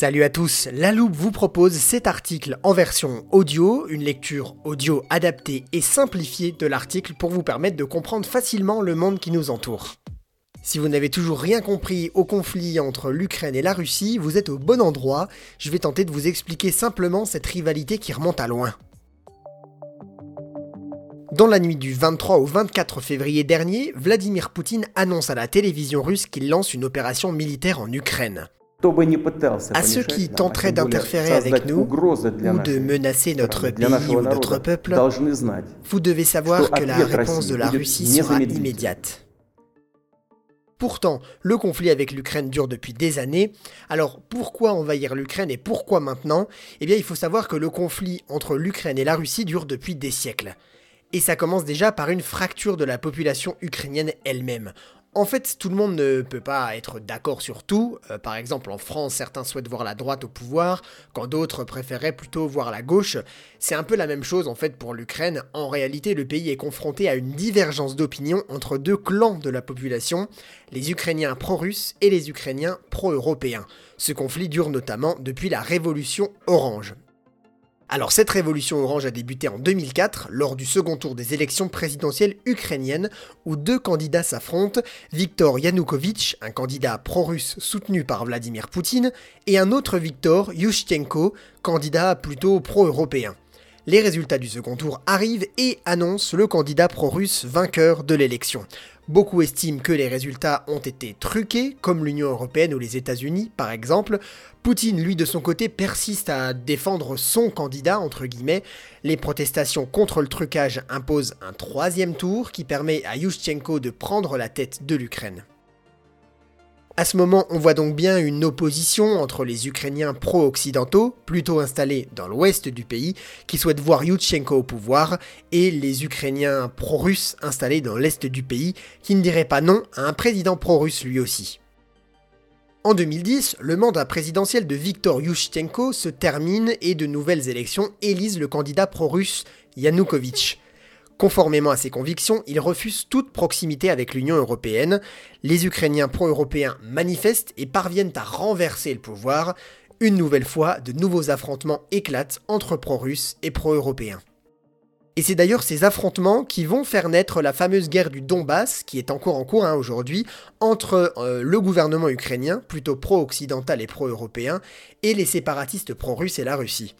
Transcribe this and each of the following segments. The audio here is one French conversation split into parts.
Salut à tous, La Loupe vous propose cet article en version audio, une lecture audio adaptée et simplifiée de l'article pour vous permettre de comprendre facilement le monde qui nous entoure. Si vous n'avez toujours rien compris au conflit entre l'Ukraine et la Russie, vous êtes au bon endroit, je vais tenter de vous expliquer simplement cette rivalité qui remonte à loin. Dans la nuit du 23 au 24 février dernier, Vladimir Poutine annonce à la télévision russe qu'il lance une opération militaire en Ukraine. À ceux qui tenteraient d'interférer avec nous ou de menacer notre pays ou notre peuple, vous devez savoir que la réponse de la Russie sera immédiate. Pourtant, le conflit avec l'Ukraine dure depuis des années. Alors pourquoi envahir l'Ukraine et pourquoi maintenant? Eh bien il faut savoir que le conflit entre l'Ukraine et la Russie dure depuis des siècles. Et ça commence déjà par une fracture de la population ukrainienne elle-même. En fait, tout le monde ne peut pas être d'accord sur tout. Euh, par exemple, en France, certains souhaitent voir la droite au pouvoir, quand d'autres préféraient plutôt voir la gauche. C'est un peu la même chose en fait pour l'Ukraine. En réalité, le pays est confronté à une divergence d'opinion entre deux clans de la population, les Ukrainiens pro-russes et les Ukrainiens pro-européens. Ce conflit dure notamment depuis la révolution orange. Alors cette révolution orange a débuté en 2004 lors du second tour des élections présidentielles ukrainiennes où deux candidats s'affrontent, Viktor Yanukovych, un candidat pro-russe soutenu par Vladimir Poutine, et un autre Viktor Yushchenko, candidat plutôt pro-européen. Les résultats du second tour arrivent et annoncent le candidat pro-russe vainqueur de l'élection. Beaucoup estiment que les résultats ont été truqués, comme l'Union européenne ou les États-Unis par exemple. Poutine, lui, de son côté, persiste à défendre son candidat, entre guillemets. Les protestations contre le trucage imposent un troisième tour qui permet à Yushchenko de prendre la tête de l'Ukraine. À ce moment, on voit donc bien une opposition entre les Ukrainiens pro-occidentaux, plutôt installés dans l'ouest du pays, qui souhaitent voir Yushchenko au pouvoir, et les Ukrainiens pro-russes installés dans l'est du pays, qui ne diraient pas non à un président pro-russe lui aussi. En 2010, le mandat présidentiel de Viktor Yushchenko se termine et de nouvelles élections élisent le candidat pro-russe Yanukovych. Conformément à ses convictions, il refuse toute proximité avec l'Union européenne. Les Ukrainiens pro-européens manifestent et parviennent à renverser le pouvoir. Une nouvelle fois, de nouveaux affrontements éclatent entre pro-russes et pro-européens. Et c'est d'ailleurs ces affrontements qui vont faire naître la fameuse guerre du Donbass, qui est encore en cours hein, aujourd'hui, entre euh, le gouvernement ukrainien, plutôt pro-occidental et pro-européen, et les séparatistes pro-russes et la Russie.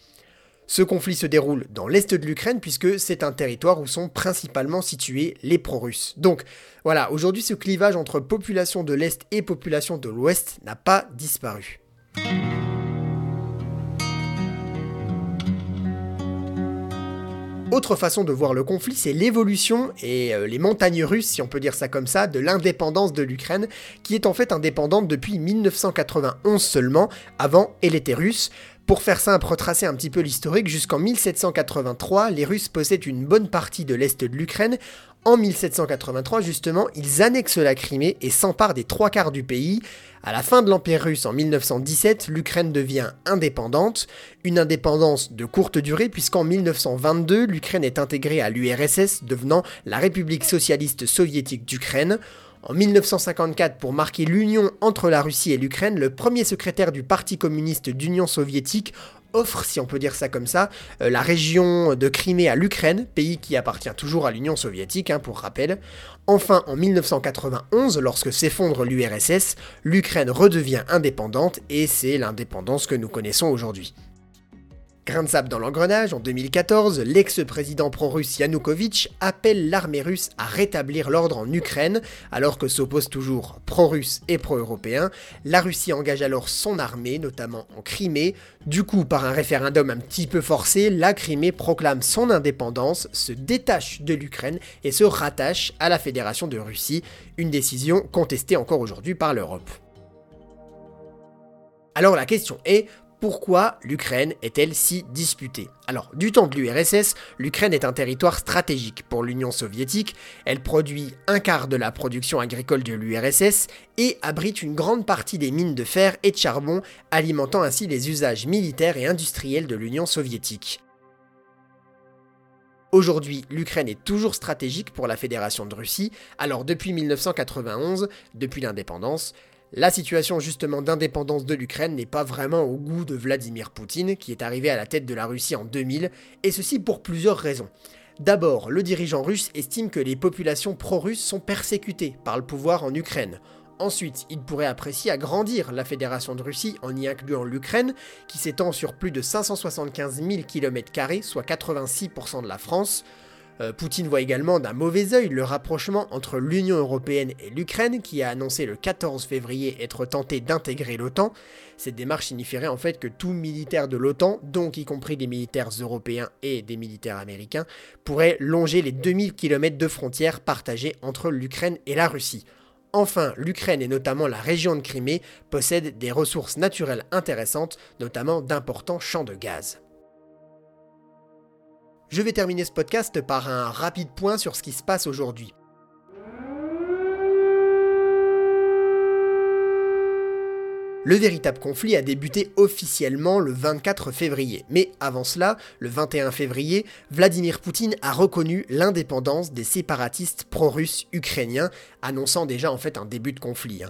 Ce conflit se déroule dans l'est de l'Ukraine puisque c'est un territoire où sont principalement situés les pro-russes. Donc voilà, aujourd'hui ce clivage entre population de l'est et population de l'ouest n'a pas disparu. Autre façon de voir le conflit, c'est l'évolution et euh, les montagnes russes, si on peut dire ça comme ça, de l'indépendance de l'Ukraine, qui est en fait indépendante depuis 1991 seulement, avant elle était russe. Pour faire simple, retracer un petit peu l'historique, jusqu'en 1783, les Russes possèdent une bonne partie de l'est de l'Ukraine. En 1783, justement, ils annexent la Crimée et s'emparent des trois quarts du pays. À la fin de l'Empire russe en 1917, l'Ukraine devient indépendante, une indépendance de courte durée puisqu'en 1922, l'Ukraine est intégrée à l'URSS, devenant la République socialiste soviétique d'Ukraine. En 1954, pour marquer l'union entre la Russie et l'Ukraine, le premier secrétaire du Parti communiste d'Union soviétique offre, si on peut dire ça comme ça, euh, la région de Crimée à l'Ukraine, pays qui appartient toujours à l'Union soviétique, hein, pour rappel. Enfin, en 1991, lorsque s'effondre l'URSS, l'Ukraine redevient indépendante et c'est l'indépendance que nous connaissons aujourd'hui. Grain de sable dans l'engrenage, en 2014, l'ex-président pro-russe Yanukovych appelle l'armée russe à rétablir l'ordre en Ukraine, alors que s'opposent toujours pro-russe et pro-européen. La Russie engage alors son armée, notamment en Crimée. Du coup, par un référendum un petit peu forcé, la Crimée proclame son indépendance, se détache de l'Ukraine et se rattache à la Fédération de Russie, une décision contestée encore aujourd'hui par l'Europe. Alors la question est, pourquoi l'Ukraine est-elle si disputée? Alors, du temps de l'URSS, l'Ukraine est un territoire stratégique pour l'Union soviétique, elle produit un quart de la production agricole de l'URSS et abrite une grande partie des mines de fer et de charbon, alimentant ainsi les usages militaires et industriels de l'Union soviétique. Aujourd'hui, l'Ukraine est toujours stratégique pour la Fédération de Russie, alors depuis 1991, depuis l'indépendance, La situation justement d'indépendance de l'Ukraine n'est pas vraiment au goût de Vladimir Poutine, qui est arrivé à la tête de la Russie en 2000, et ceci pour plusieurs raisons. D'abord, le dirigeant russe estime que les populations pro-russes sont persécutées par le pouvoir en Ukraine. Ensuite, il pourrait apprécier agrandir la Fédération de Russie en y incluant l'Ukraine, qui s'étend sur plus de 575 000 km, soit 86% de la France. Euh, Poutine voit également d'un mauvais œil le rapprochement entre l'Union européenne et l'Ukraine, qui a annoncé le 14 février être tenté d'intégrer l'OTAN. Cette démarche signifierait en fait que tout militaire de l'OTAN, donc y compris des militaires européens et des militaires américains, pourrait longer les 2000 km de frontières partagées entre l'Ukraine et la Russie. Enfin, l'Ukraine et notamment la région de Crimée possèdent des ressources naturelles intéressantes, notamment d'importants champs de gaz. Je vais terminer ce podcast par un rapide point sur ce qui se passe aujourd'hui. Le véritable conflit a débuté officiellement le 24 février, mais avant cela, le 21 février, Vladimir Poutine a reconnu l'indépendance des séparatistes pro-russes ukrainiens, annonçant déjà en fait un début de conflit.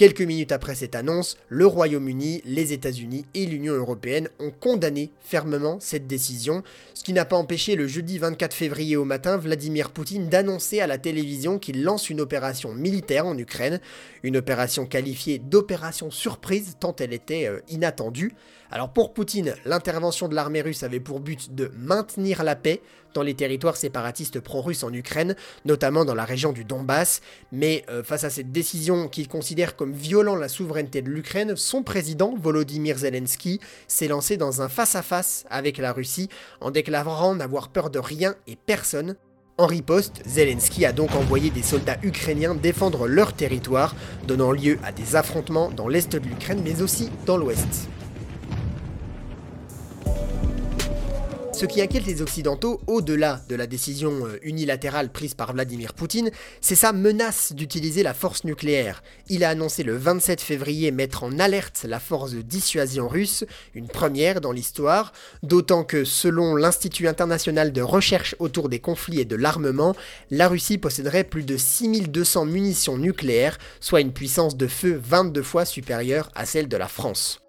Quelques minutes après cette annonce, le Royaume-Uni, les États-Unis et l'Union européenne ont condamné fermement cette décision, ce qui n'a pas empêché le jeudi 24 février au matin Vladimir Poutine d'annoncer à la télévision qu'il lance une opération militaire en Ukraine, une opération qualifiée d'opération surprise tant elle était euh, inattendue. Alors pour Poutine, l'intervention de l'armée russe avait pour but de maintenir la paix dans les territoires séparatistes pro-russes en Ukraine, notamment dans la région du Donbass, mais euh, face à cette décision qu'il considère comme violant la souveraineté de l'Ukraine, son président, Volodymyr Zelensky, s'est lancé dans un face-à-face avec la Russie en déclarant n'avoir peur de rien et personne, en riposte, Zelensky a donc envoyé des soldats ukrainiens défendre leur territoire, donnant lieu à des affrontements dans l'est de l'Ukraine mais aussi dans l'ouest. Ce qui inquiète les Occidentaux, au-delà de la décision euh, unilatérale prise par Vladimir Poutine, c'est sa menace d'utiliser la force nucléaire. Il a annoncé le 27 février mettre en alerte la force de dissuasion russe, une première dans l'histoire, d'autant que selon l'Institut international de recherche autour des conflits et de l'armement, la Russie posséderait plus de 6200 munitions nucléaires, soit une puissance de feu 22 fois supérieure à celle de la France.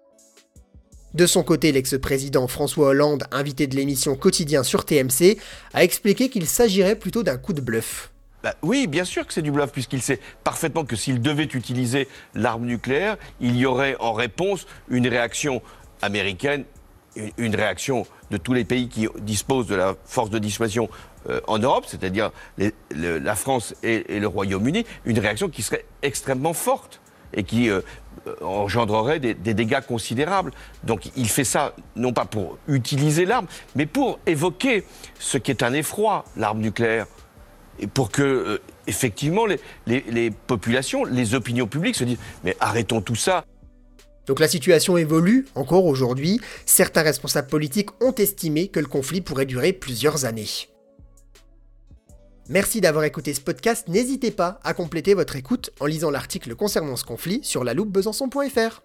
De son côté, l'ex-président François Hollande, invité de l'émission Quotidien sur TMC, a expliqué qu'il s'agirait plutôt d'un coup de bluff. Bah oui, bien sûr que c'est du bluff, puisqu'il sait parfaitement que s'il devait utiliser l'arme nucléaire, il y aurait en réponse une réaction américaine, une réaction de tous les pays qui disposent de la force de dissuasion euh, en Europe, c'est-à-dire la France et le Royaume-Uni, une réaction qui serait extrêmement forte et qui euh, engendrerait des, dégâts considérables. Donc il fait ça non pas pour utiliser l'arme, mais pour évoquer ce qui est un effroi, l'arme nucléaire. Et pour que, euh, effectivement, les populations, les opinions publiques se disent Mais arrêtons tout ça. Donc la situation évolue encore aujourd'hui. Certains responsables politiques ont estimé que le conflit pourrait durer plusieurs années. Merci d'avoir écouté ce podcast. N'hésitez pas à compléter votre écoute en lisant l'article concernant ce conflit sur la loupe besançon.fr.